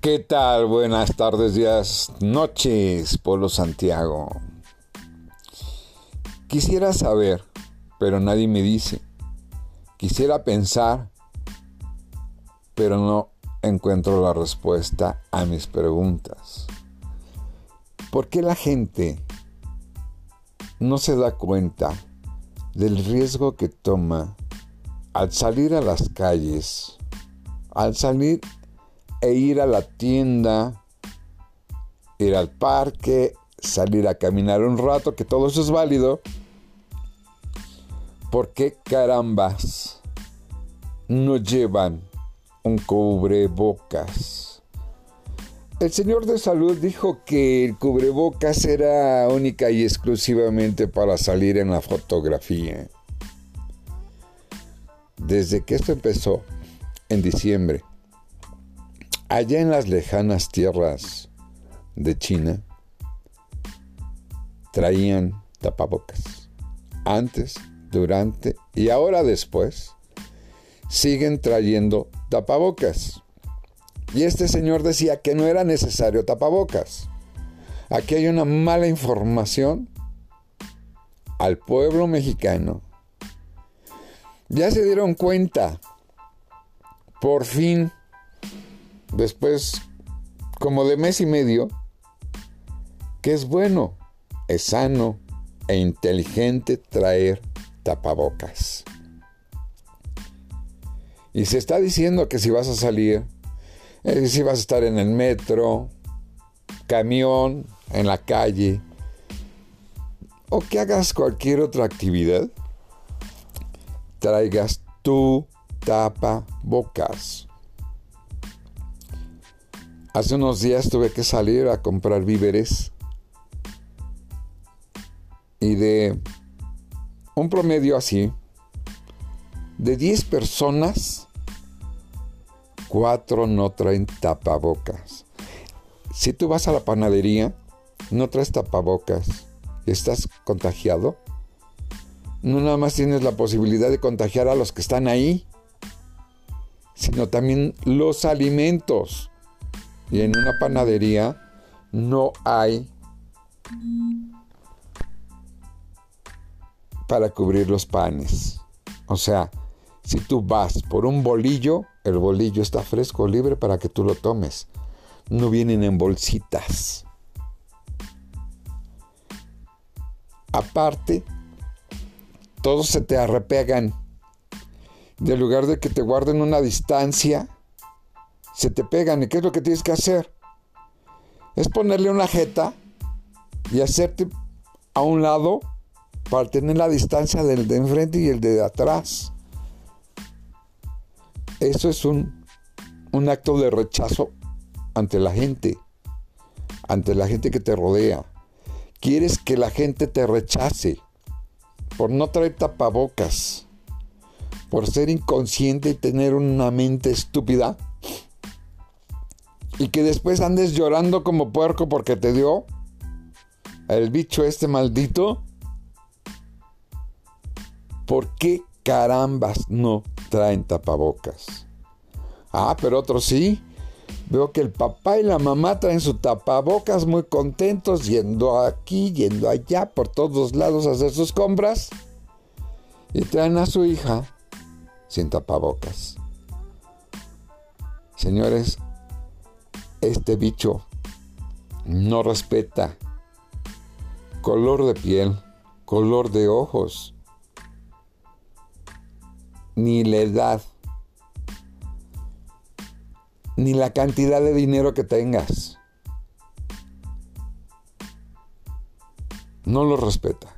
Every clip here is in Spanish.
¿Qué tal? Buenas tardes, días, noches, Polo Santiago. Quisiera saber, pero nadie me dice. Quisiera pensar, pero no encuentro la respuesta a mis preguntas. ¿Por qué la gente no se da cuenta del riesgo que toma al salir a las calles, al salir e ir a la tienda, ir al parque, salir a caminar un rato, que todo eso es válido. ¿Por qué carambas no llevan un cubrebocas? El señor de salud dijo que el cubrebocas era única y exclusivamente para salir en la fotografía. Desde que esto empezó en diciembre, Allá en las lejanas tierras de China, traían tapabocas. Antes, durante y ahora después, siguen trayendo tapabocas. Y este señor decía que no era necesario tapabocas. Aquí hay una mala información al pueblo mexicano. Ya se dieron cuenta, por fin, después como de mes y medio, que es bueno, es sano e inteligente traer tapabocas. Y se está diciendo que si vas a salir, eh, si vas a estar en el metro, camión, en la calle, o que hagas cualquier otra actividad, traigas tu tapabocas. Hace unos días tuve que salir a comprar víveres y de un promedio así, de 10 personas, 4 no traen tapabocas. Si tú vas a la panadería, no traes tapabocas y estás contagiado, no nada más tienes la posibilidad de contagiar a los que están ahí, sino también los alimentos. Y en una panadería no hay para cubrir los panes. O sea, si tú vas por un bolillo, el bolillo está fresco, libre para que tú lo tomes. No vienen en bolsitas. Aparte, todos se te arrepegan. De lugar de que te guarden una distancia, se te pegan. ¿Y qué es lo que tienes que hacer? Es ponerle una jeta y hacerte a un lado para tener la distancia del de enfrente y el de atrás. Eso es un, un acto de rechazo ante la gente, ante la gente que te rodea. Quieres que la gente te rechace por no traer tapabocas, por ser inconsciente y tener una mente estúpida y que después andes llorando como puerco porque te dio el bicho este maldito. ¿Por qué carambas no traen tapabocas? Ah, pero otros sí. Veo que el papá y la mamá traen su tapabocas muy contentos, yendo aquí, yendo allá, por todos lados a hacer sus compras. Y traen a su hija sin tapabocas. Señores, este bicho no respeta color de piel, color de ojos, ni la edad, ni la cantidad de dinero que tengas. No lo respeta.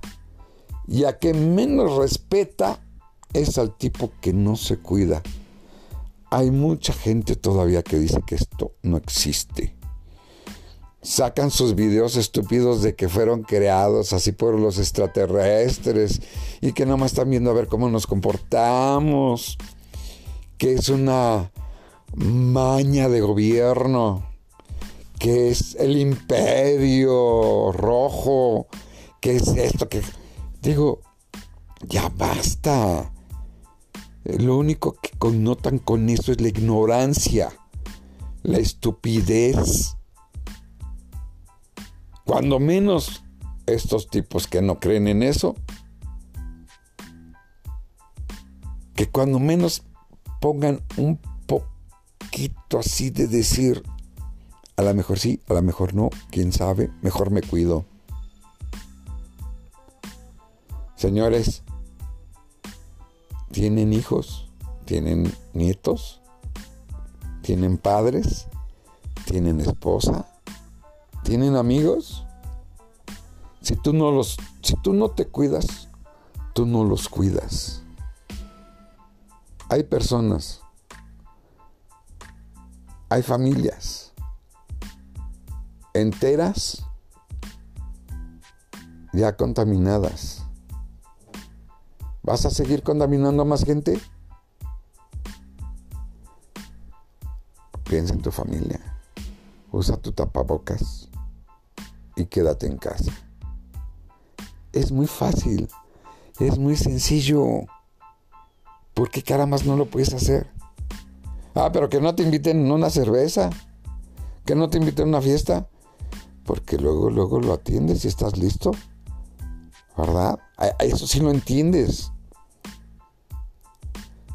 Y a que menos respeta es al tipo que no se cuida hay mucha gente todavía que dice que esto no existe. Sacan sus videos estúpidos de que fueron creados así por los extraterrestres y que más están viendo a ver cómo nos comportamos. Que es una maña de gobierno. Que es el imperio rojo. Que es esto que... Digo, ya basta. Lo único que connotan con eso es la ignorancia. la estupidez. Cuando menos estos tipos que no creen en eso, que cuando menos pongan un poquito así de decir, a lo mejor sí, a lo mejor no, quién sabe, mejor me cuido. Señores, ¿tienen hijos? ¿Tienen nietos? ¿Tienen padres? ¿Tienen esposa? ¿Tienen amigos? Si tú no los si tú no te cuidas, tú no los cuidas. Hay personas hay familias enteras ya contaminadas. ¿Vas a seguir contaminando a más gente? Piensa en tu familia. Usa tu tapabocas y quédate en casa. Es muy fácil. Es muy sencillo. ¿Por qué carambas no lo puedes hacer? Ah, pero que no te inviten a una cerveza. Que no te inviten a una fiesta. Porque luego, luego lo atiendes y estás listo. ¿Verdad? Eso sí lo entiendes.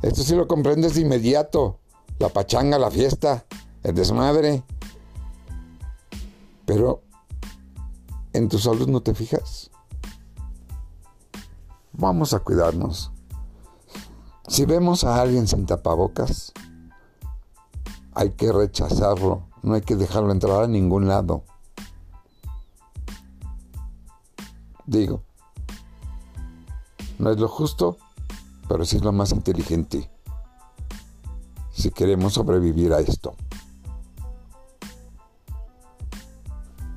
Esto sí lo comprendes de inmediato la pachanga, la fiesta, el desmadre. Pero en tu salud no te fijas. Vamos a cuidarnos. Si vemos a alguien sin tapabocas, hay que rechazarlo, no hay que dejarlo entrar a ningún lado. Digo, no es lo justo, pero sí es lo más inteligente si queremos sobrevivir a esto.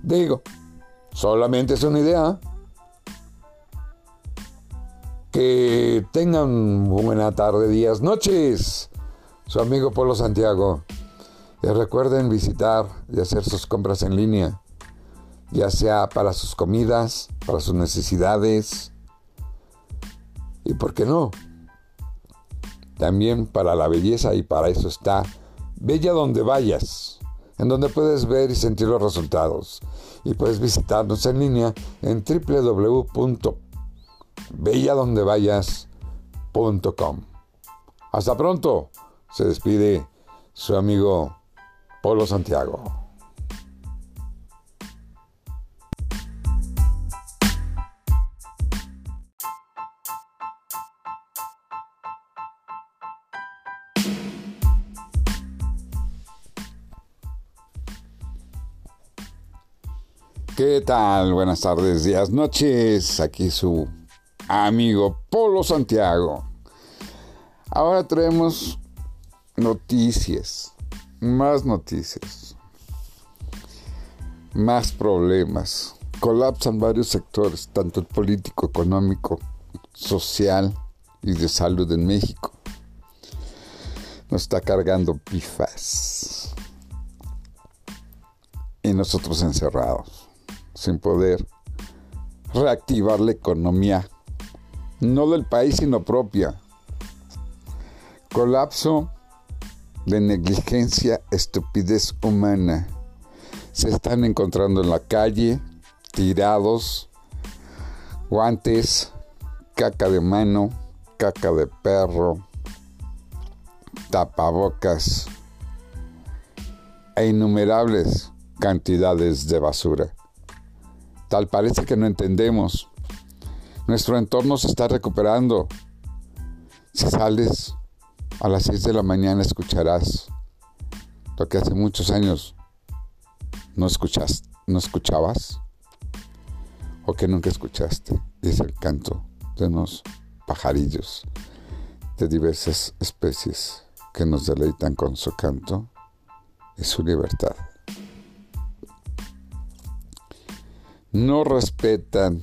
Digo, solamente es una idea. Que tengan buena tarde, días, noches. Su amigo Polo Santiago. Y recuerden visitar y hacer sus compras en línea, ya sea para sus comidas, para sus necesidades y, ¿por qué no? también para la belleza y para eso está Bella donde vayas, en donde puedes ver y sentir los resultados. Y puedes visitarnos en línea en www.belladondevayas.com. Hasta pronto, se despide su amigo Polo Santiago. ¿Qué tal? Buenas tardes, días, noches. Aquí su amigo Polo Santiago. Ahora traemos noticias, más noticias, más problemas. Colapsan varios sectores, tanto el político, económico, social y de salud en México. Nos está cargando pifas. Y nosotros encerrados sin poder reactivar la economía, no del país, sino propia. Colapso de negligencia, estupidez humana. Se están encontrando en la calle, tirados, guantes, caca de mano, caca de perro, tapabocas e innumerables cantidades de basura. Tal parece que no entendemos. Nuestro entorno se está recuperando. Si sales a las 6 de la mañana escucharás lo que hace muchos años no, escuchas, no escuchabas o que nunca escuchaste. Es el canto de unos pajarillos de diversas especies que nos deleitan con su canto y su libertad. No respetan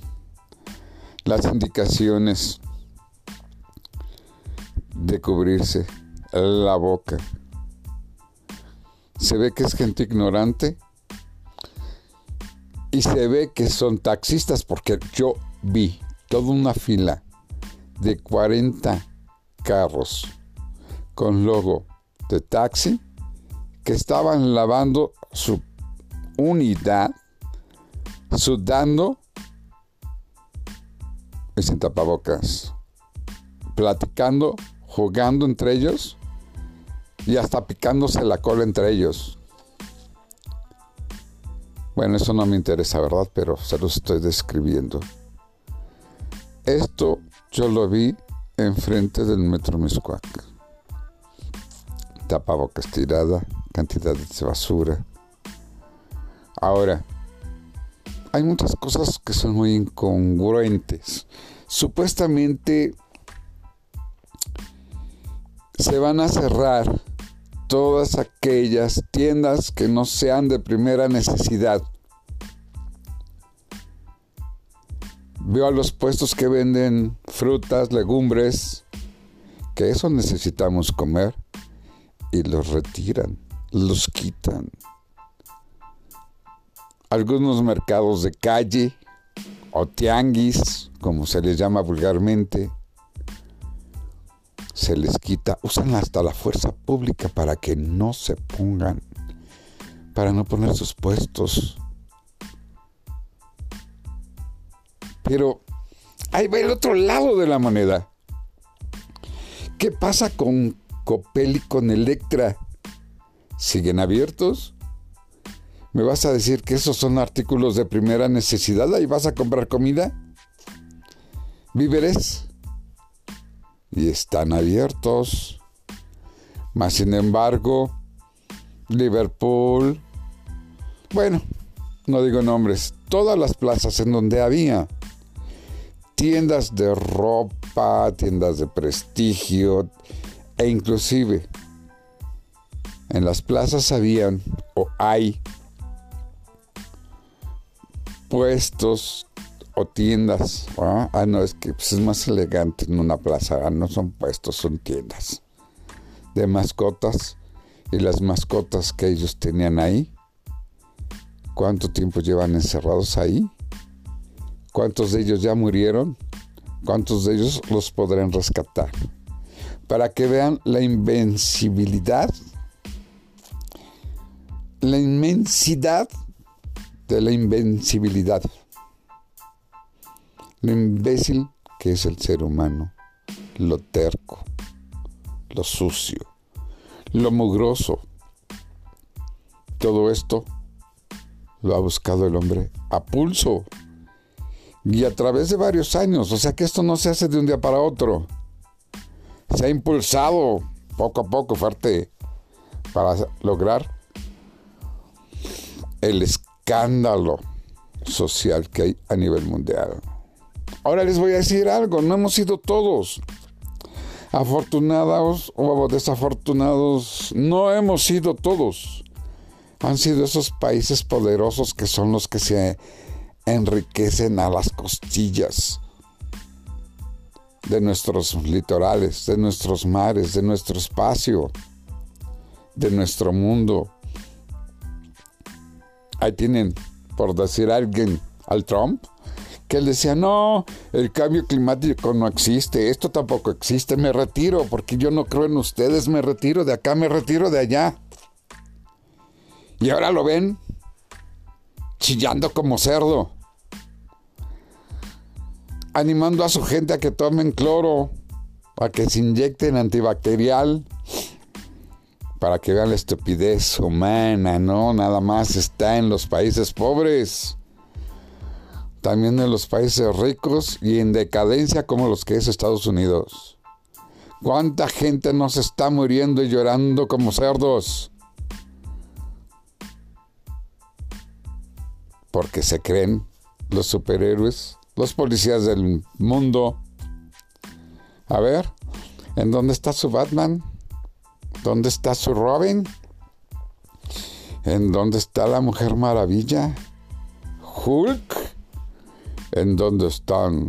las indicaciones de cubrirse la boca. Se ve que es gente ignorante y se ve que son taxistas porque yo vi toda una fila de 40 carros con logo de taxi que estaban lavando su unidad, sudando y sin tapabocas, platicando, jugando entre ellos y hasta picándose la cola entre ellos. Bueno, eso no me interesa, ¿verdad? Pero se los estoy describiendo. Esto yo lo vi enfrente del Metro Miscuac. Tapabocas tirada, cantidades de basura. Ahora, hay muchas cosas que son muy incongruentes. Supuestamente se van a cerrar todas aquellas tiendas que no sean de primera necesidad. Veo a los puestos que venden frutas, legumbres, que eso necesitamos comer, y los retiran, los quitan. Algunos mercados de calle o tianguis, como se les llama vulgarmente, se les quita, usan hasta la fuerza pública para que no se pongan, para no poner sus puestos. Pero ahí va el otro lado de la moneda. ¿Qué pasa con Copel y con Electra? ¿Siguen abiertos? ¿Me vas a decir que esos son artículos de primera necesidad? ¿Ahí vas a comprar comida? ¿Víveres? y están abiertos. Más sin embargo, Liverpool, bueno, no digo nombres, todas las plazas en donde había tiendas de ropa, tiendas de prestigio e inclusive en las plazas habían o hay puestos o tiendas. Ah, no, es que pues, es más elegante en una plaza. Ah, no son puestos, son tiendas de mascotas. Y las mascotas que ellos tenían ahí, ¿cuánto tiempo llevan encerrados ahí? ¿Cuántos de ellos ya murieron? ¿Cuántos de ellos los podrán rescatar? Para que vean la invencibilidad, la inmensidad de la invencibilidad lo imbécil que es el ser humano, lo terco, lo sucio, lo mugroso. Todo esto lo ha buscado el hombre a pulso y a través de varios años. O sea que esto no se hace de un día para otro. Se ha impulsado poco a poco, fuerte, para lograr el escándalo social que hay a nivel mundial. Ahora les voy a decir algo, no hemos sido todos. Afortunados o desafortunados, no hemos sido todos. Han sido esos países poderosos que son los que se enriquecen a las costillas de nuestros litorales, de nuestros mares, de nuestro espacio, de nuestro mundo. Ahí tienen, por decir alguien, al Trump, que él decía, no, el cambio climático no existe, esto tampoco existe, me retiro porque yo no creo en ustedes, me retiro de acá, me retiro de allá. Y ahora lo ven chillando como cerdo, animando a su gente a que tomen cloro, a que se inyecten antibacterial, para que vean la estupidez humana, ¿no? Nada más está en los países pobres también en los países ricos y en decadencia como los que es Estados Unidos. ¿Cuánta gente nos está muriendo y llorando como cerdos? Porque se creen los superhéroes, los policías del mundo. A ver, ¿en dónde está su Batman? ¿Dónde está su Robin? ¿En dónde está la Mujer Maravilla? ¿Hulk? en dónde están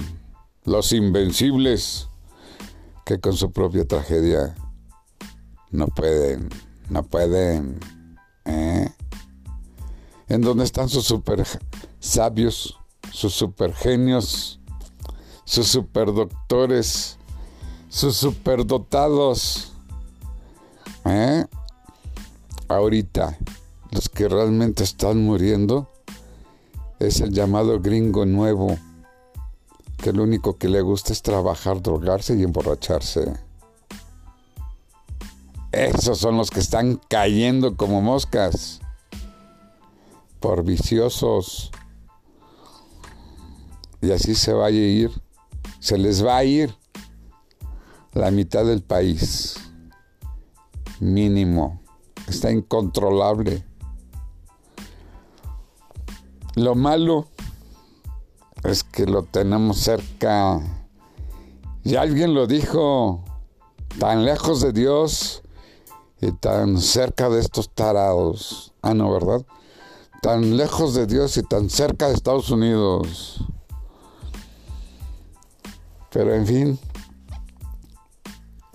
los invencibles que con su propia tragedia no pueden, no pueden. ¿eh? ¿En dónde están sus super sabios, sus super genios, sus super doctores, sus super dotados? ¿Eh? ahorita los que realmente están muriendo es el llamado gringo nuevo, que lo único que le gusta es trabajar, drogarse y emborracharse. Esos son los que están cayendo como moscas por viciosos. Y así se va a ir, se les va a ir la mitad del país, mínimo. Está incontrolable. Lo malo es que lo tenemos cerca. Y alguien lo dijo, tan lejos de Dios y tan cerca de estos tarados. Ah, no, ¿verdad? Tan lejos de Dios y tan cerca de Estados Unidos. Pero en fin,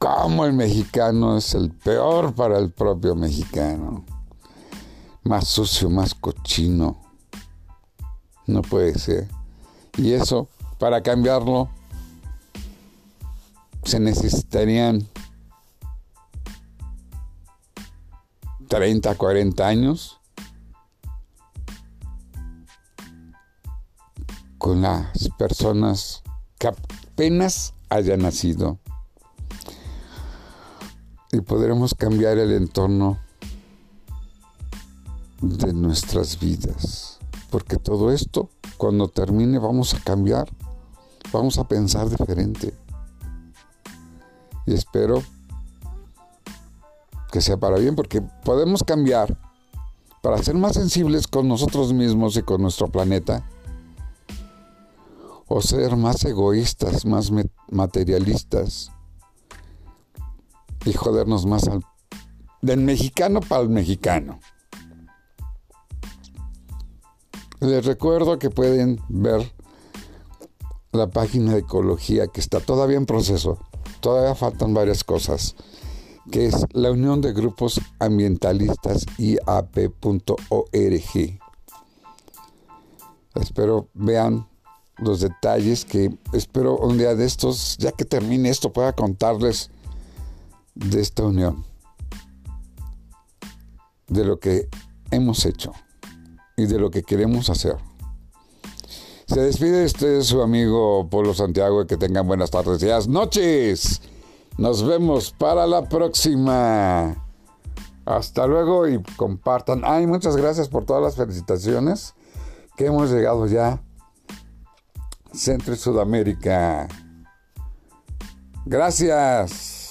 como el mexicano es el peor para el propio mexicano. Más sucio, más cochino. No puede ser. Y eso, para cambiarlo, se necesitarían 30, 40 años con las personas que apenas hayan nacido. Y podremos cambiar el entorno de nuestras vidas. Porque todo esto, cuando termine, vamos a cambiar. Vamos a pensar diferente. Y espero que sea para bien, porque podemos cambiar para ser más sensibles con nosotros mismos y con nuestro planeta, o ser más egoístas, más materialistas, y jodernos más al, del mexicano para el mexicano. Les recuerdo que pueden ver la página de ecología que está todavía en proceso. Todavía faltan varias cosas que es la Unión de Grupos Ambientalistas IAP.org. Espero vean los detalles que espero un día de estos, ya que termine esto, pueda contarles de esta unión, de lo que hemos hecho y de lo que queremos hacer. Se despide usted su amigo Polo Santiago y que tengan buenas tardes y noches. Nos vemos para la próxima. Hasta luego y compartan. Ay, muchas gracias por todas las felicitaciones que hemos llegado ya. Centro y Sudamérica. Gracias.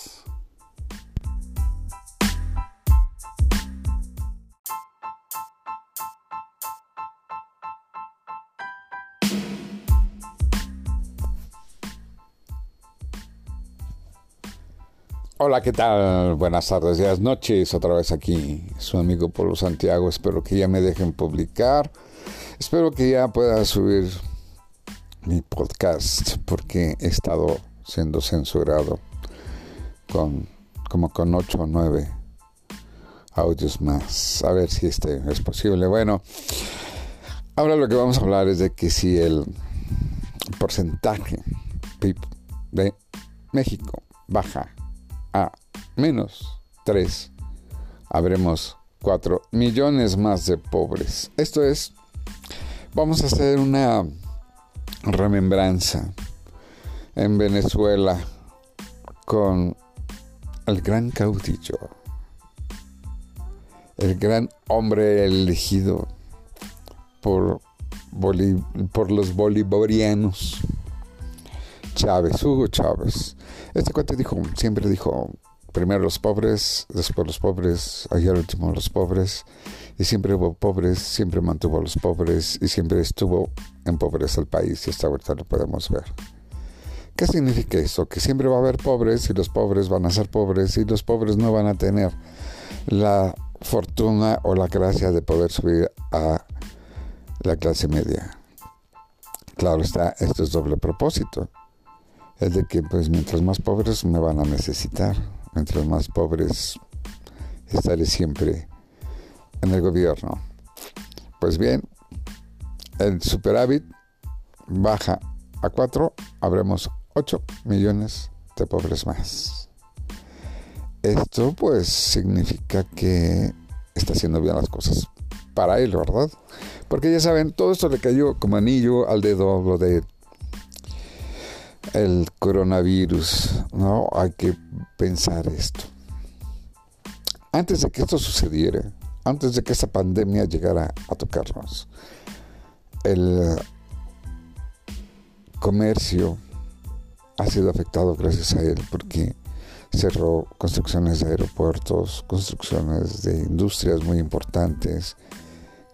Hola, ¿qué tal? Buenas tardes, días, noches. Otra vez aquí su amigo Polo Santiago. Espero que ya me dejen publicar. Espero que ya pueda subir mi podcast porque he estado siendo censurado con como con 8 o 9 audios más. A ver si este es posible. Bueno, ahora lo que vamos a hablar es de que si el porcentaje de México baja a menos 3, habremos 4 millones más de pobres. Esto es, vamos a hacer una remembranza en Venezuela con el gran caudillo, el gran hombre elegido por, por los bolivarianos, Chávez, Hugo Chávez. Este cuate dijo, siempre dijo, primero los pobres, después los pobres, ayer último los pobres, y siempre hubo pobres, siempre mantuvo a los pobres, y siempre estuvo en pobreza el país, y hasta ahorita lo podemos ver. ¿Qué significa eso? Que siempre va a haber pobres, y los pobres van a ser pobres, y los pobres no van a tener la fortuna o la gracia de poder subir a la clase media. Claro está, esto es doble propósito es de que pues mientras más pobres me van a necesitar, mientras más pobres estaré siempre en el gobierno. Pues bien, el superávit baja a 4, habremos 8 millones de pobres más. Esto pues significa que está haciendo bien las cosas para él, ¿verdad? Porque ya saben, todo esto le cayó como anillo al dedo lo de el coronavirus, ¿no? Hay que pensar esto. Antes de que esto sucediera, antes de que esta pandemia llegara a tocarnos, el comercio ha sido afectado gracias a él porque cerró construcciones de aeropuertos, construcciones de industrias muy importantes,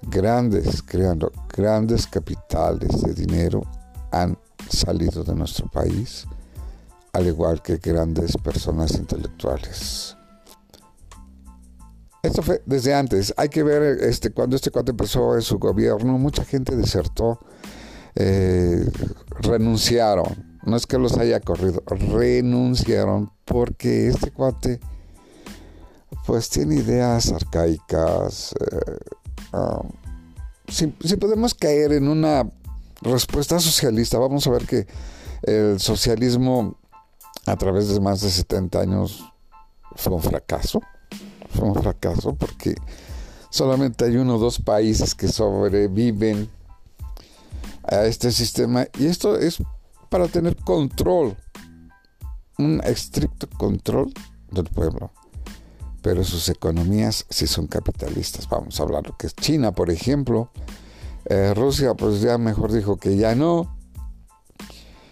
grandes, creando grandes capitales de dinero han salido de nuestro país, al igual que grandes personas intelectuales. Esto fue desde antes. Hay que ver este, cuando este cuate empezó en su gobierno, mucha gente desertó, eh, renunciaron. No es que los haya corrido, renunciaron porque este cuate pues tiene ideas arcaicas. Eh, si, si podemos caer en una respuesta socialista, vamos a ver que el socialismo a través de más de 70 años fue un fracaso fue un fracaso porque solamente hay uno o dos países que sobreviven a este sistema y esto es para tener control, un estricto control del pueblo. Pero sus economías sí son capitalistas. Vamos a hablar lo que es China, por ejemplo. Eh, Rusia, pues ya mejor dijo que ya no.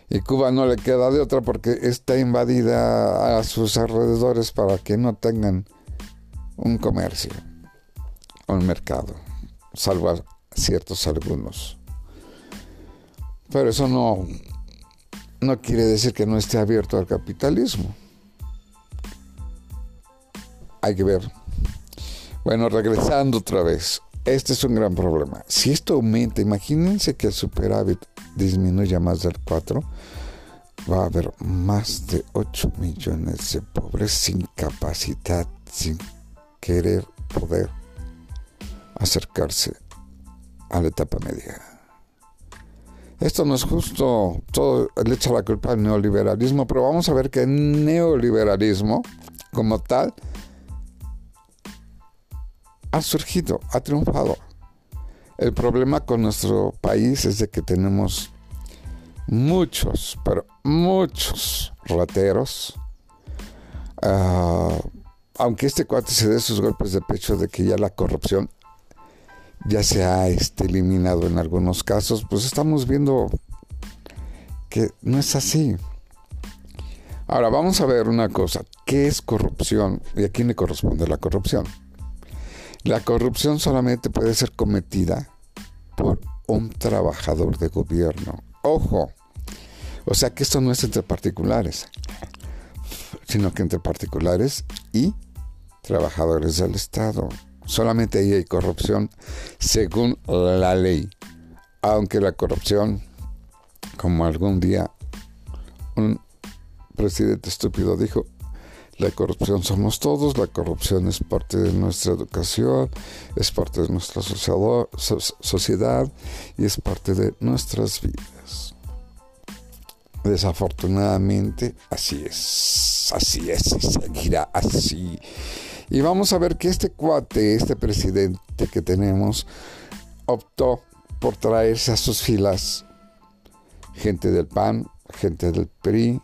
Y Cuba no le queda de otra porque está invadida a sus alrededores para que no tengan un comercio, un mercado, salvo a ciertos algunos. Pero eso no, no quiere decir que no esté abierto al capitalismo. Hay que ver. Bueno, regresando otra vez. Este es un gran problema. Si esto aumenta, imagínense que el superávit disminuya más del 4, va a haber más de 8 millones de pobres sin capacidad, sin querer poder acercarse a la etapa media. Esto no es justo, todo le echa la culpa al neoliberalismo, pero vamos a ver que el neoliberalismo como tal ha surgido, ha triunfado. El problema con nuestro país es de que tenemos muchos, pero muchos rateros, uh, aunque este cuate se dé sus golpes de pecho de que ya la corrupción ya se ha este, eliminado en algunos casos, pues estamos viendo que no es así. Ahora vamos a ver una cosa, ¿qué es corrupción y a quién le corresponde la corrupción? La corrupción solamente puede ser cometida por un trabajador de gobierno. Ojo, o sea que esto no es entre particulares, sino que entre particulares y trabajadores del Estado. Solamente ahí hay corrupción según la ley. Aunque la corrupción, como algún día un presidente estúpido dijo, la corrupción somos todos, la corrupción es parte de nuestra educación, es parte de nuestra sociedad y es parte de nuestras vidas. Desafortunadamente, así es, así es y seguirá así. Y vamos a ver que este cuate, este presidente que tenemos, optó por traerse a sus filas gente del PAN, gente del PRI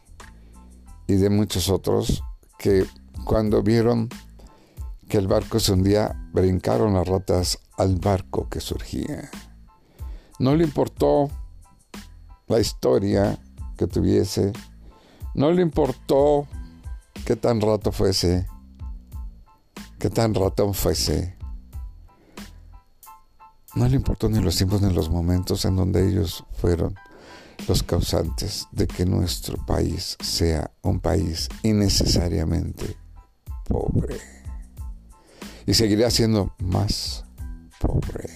y de muchos otros que cuando vieron que el barco se hundía, brincaron las ratas al barco que surgía. No le importó la historia que tuviese, no le importó qué tan rato fuese, qué tan ratón fuese. No le importó ni los tiempos ni los momentos en donde ellos fueron los causantes de que nuestro país sea un país innecesariamente pobre. Y seguirá siendo más pobre.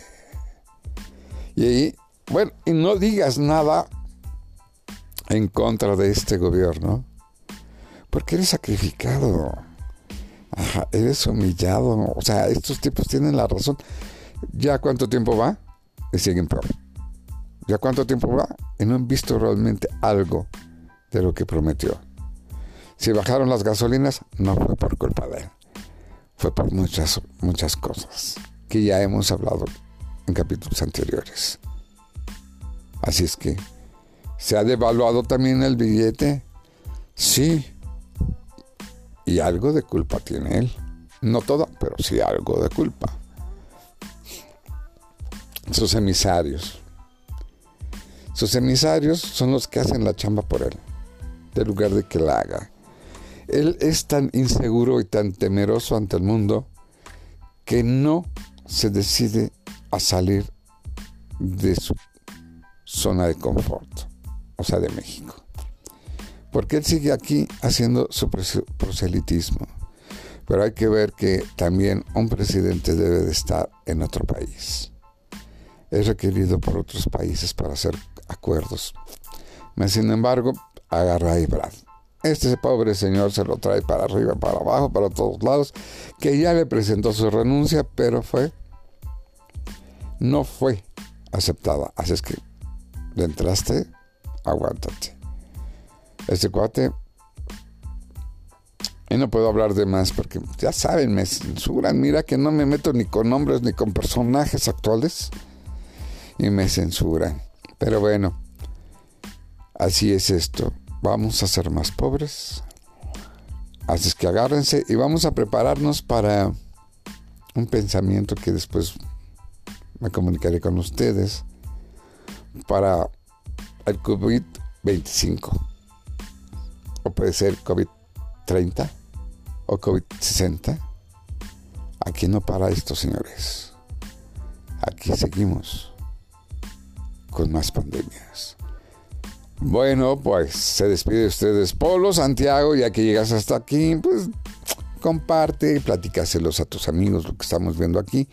Y ahí, bueno, y no digas nada en contra de este gobierno, porque eres sacrificado eres humillado. O sea, estos tipos tienen la razón. ¿Ya cuánto tiempo va? Y siguen peor. ¿Ya cuánto tiempo va? Y no han visto realmente algo de lo que prometió. Si bajaron las gasolinas, no fue por culpa de él. fue por muchas, muchas cosas que ya hemos hablado en capítulos anteriores. Así es que, ¿se ha devaluado también el billete? Sí. Y algo de culpa tiene él. No toda, pero sí algo de culpa. Sus emisarios. Sus emisarios son los que hacen la chamba por él, en lugar de que la haga. Él es tan inseguro y tan temeroso ante el mundo que no se decide a salir de su zona de confort, o sea, de México. Porque él sigue aquí haciendo su proselitismo. Pero hay que ver que también un presidente debe de estar en otro país. Es requerido por otros países para hacer acuerdos. Sin embargo, agarra a Brad. Este pobre señor se lo trae para arriba, para abajo, para todos lados, que ya le presentó su renuncia, pero fue, no fue aceptada. Así es que le entraste, aguántate. Este cuate, y no puedo hablar de más porque ya saben, me censuran. Mira que no me meto ni con nombres ni con personajes actuales y me censuran. Pero bueno, así es esto vamos a ser más pobres. Así es que agárrense y vamos a prepararnos para un pensamiento que después me comunicaré con ustedes para el COVID-25. O puede ser COVID-30 o COVID-60. Aquí no para esto, señores. Aquí seguimos con más pandemias. Bueno, pues se despide de ustedes Polo Santiago, ya que llegas hasta aquí, pues comparte, platícaselos a tus amigos lo que estamos viendo aquí.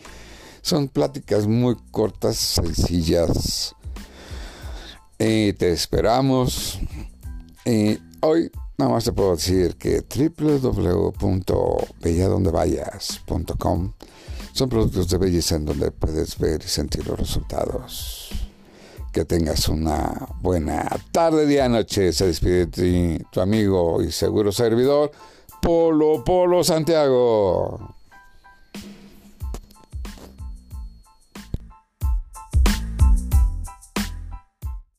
Son pláticas muy cortas, sencillas. Y te esperamos. Y hoy nada más te puedo decir que www.belladondevayas.com son productos de belleza en donde puedes ver y sentir los resultados. Que tengas una buena tarde, día, noche. Se despide de ti, tu amigo y seguro servidor, Polo Polo Santiago.